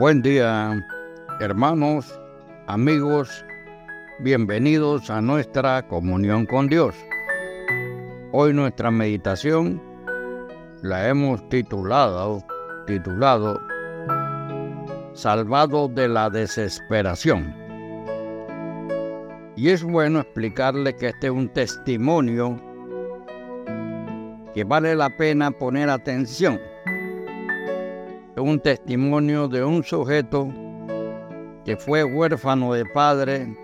Buen día, hermanos, amigos, bienvenidos a nuestra comunión con Dios. Hoy nuestra meditación la hemos titulado, titulado Salvado de la desesperación. Y es bueno explicarle que este es un testimonio que vale la pena poner atención un testimonio de un sujeto que fue huérfano de padre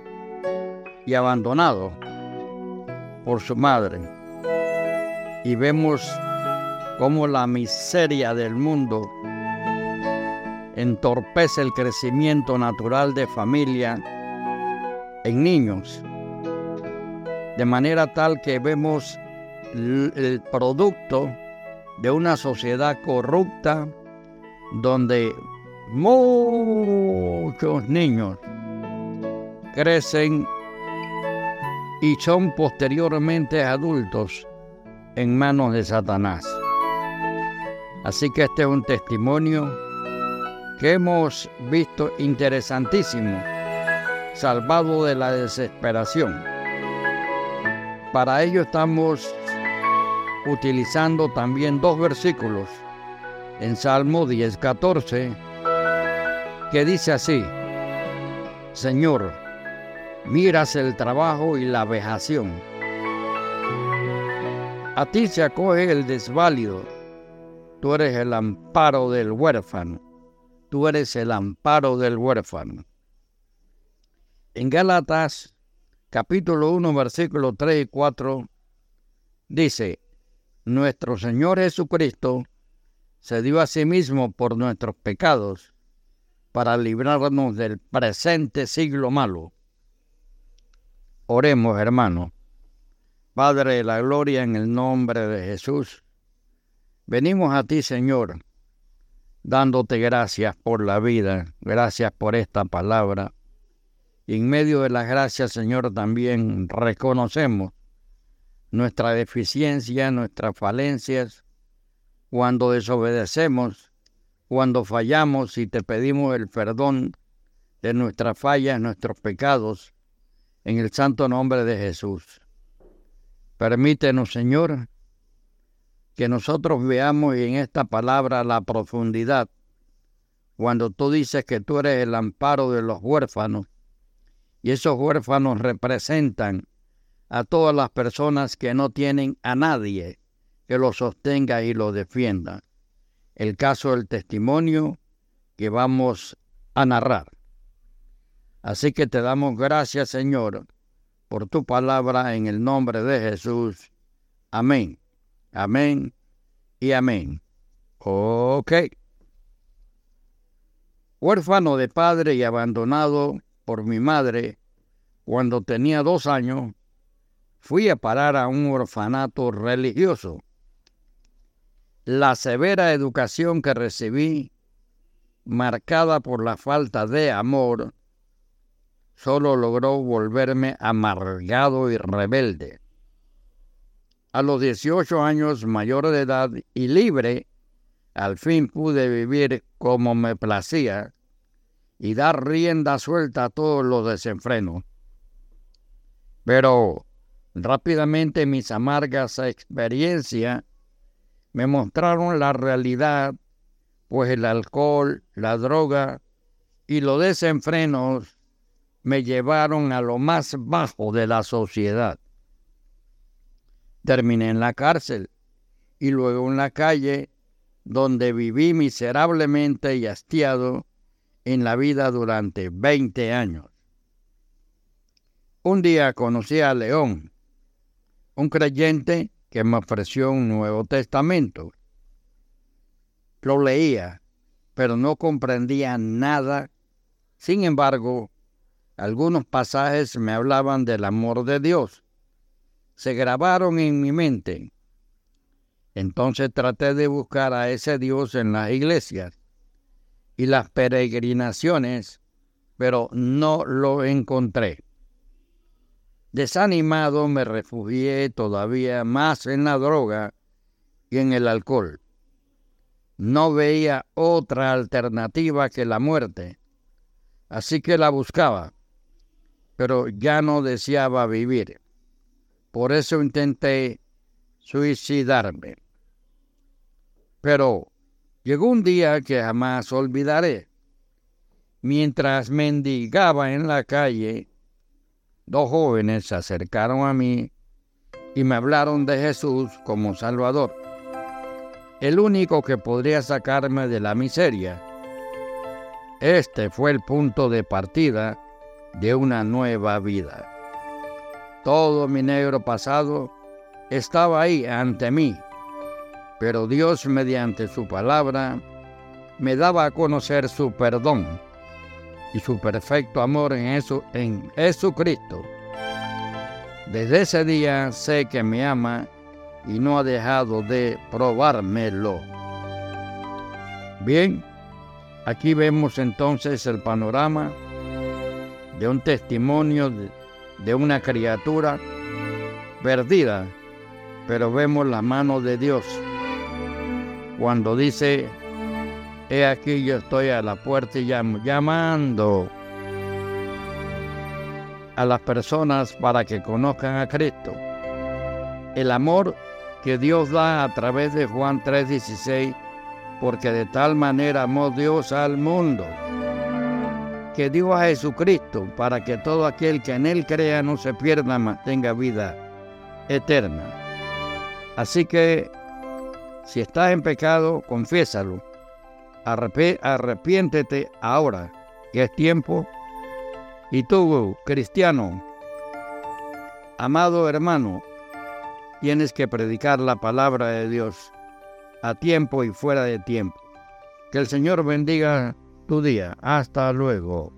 y abandonado por su madre. Y vemos cómo la miseria del mundo entorpece el crecimiento natural de familia en niños, de manera tal que vemos el producto de una sociedad corrupta, donde muchos niños crecen y son posteriormente adultos en manos de Satanás. Así que este es un testimonio que hemos visto interesantísimo, salvado de la desesperación. Para ello estamos utilizando también dos versículos en Salmo 10:14, que dice así, Señor, miras el trabajo y la vejación. A ti se acoge el desválido, tú eres el amparo del huérfano, tú eres el amparo del huérfano. En Gálatas capítulo 1 versículos 3 y 4 dice, nuestro Señor Jesucristo, se dio a sí mismo por nuestros pecados para librarnos del presente siglo malo. Oremos, hermano. Padre de la gloria, en el nombre de Jesús, venimos a ti, Señor, dándote gracias por la vida, gracias por esta palabra. Y en medio de las gracias, Señor, también reconocemos nuestra deficiencia, nuestras falencias, cuando desobedecemos, cuando fallamos y te pedimos el perdón de nuestras fallas, nuestros pecados, en el santo nombre de Jesús. Permítenos, Señor, que nosotros veamos en esta palabra la profundidad, cuando tú dices que tú eres el amparo de los huérfanos, y esos huérfanos representan a todas las personas que no tienen a nadie que lo sostenga y lo defienda. El caso del testimonio que vamos a narrar. Así que te damos gracias, Señor, por tu palabra en el nombre de Jesús. Amén. Amén y amén. Ok. Huérfano de padre y abandonado por mi madre, cuando tenía dos años, fui a parar a un orfanato religioso la severa educación que recibí, marcada por la falta de amor, solo logró volverme amargado y rebelde. A los 18 años mayor de edad y libre, al fin pude vivir como me placía y dar rienda suelta a todos los desenfrenos. Pero rápidamente mis amargas experiencias me mostraron la realidad, pues el alcohol, la droga y los desenfrenos me llevaron a lo más bajo de la sociedad. Terminé en la cárcel y luego en la calle, donde viví miserablemente y hastiado en la vida durante 20 años. Un día conocí a León, un creyente que me ofreció un Nuevo Testamento. Lo leía, pero no comprendía nada. Sin embargo, algunos pasajes me hablaban del amor de Dios. Se grabaron en mi mente. Entonces traté de buscar a ese Dios en las iglesias y las peregrinaciones, pero no lo encontré. Desanimado me refugié todavía más en la droga y en el alcohol. no veía otra alternativa que la muerte, así que la buscaba, pero ya no deseaba vivir. Por eso intenté suicidarme. Pero llegó un día que jamás olvidaré. Mientras mendigaba en la calle, dos jóvenes se acercaron a mí y me hablaron de Jesús como Salvador, el único que podría sacarme de la miseria. Este fue el punto de partida de una nueva vida. Todo mi negro pasado estaba ahí ante mí, pero Dios mediante su palabra me daba a conocer su perdón y su perfecto amor en, eso, en Jesucristo. Desde ese día sé que me ama y no ha dejado de probármelo. Bien, aquí vemos entonces el panorama de un testimonio de, de una criatura perdida, pero vemos la mano de Dios cuando dice, he aquí yo estoy a la puerta y llamando a las personas para que conozcan a Cristo. El amor que Dios da a través de Juan 3:16, porque de tal manera amó Dios al mundo, que dio a Jesucristo para que todo aquel que en Él crea no se pierda, mas tenga vida eterna. Así que si estás en pecado, confiésalo. Arrepiéntete ahora, que es tiempo y tú, cristiano, amado hermano, tienes que predicar la palabra de Dios a tiempo y fuera de tiempo. Que el Señor bendiga tu día. Hasta luego.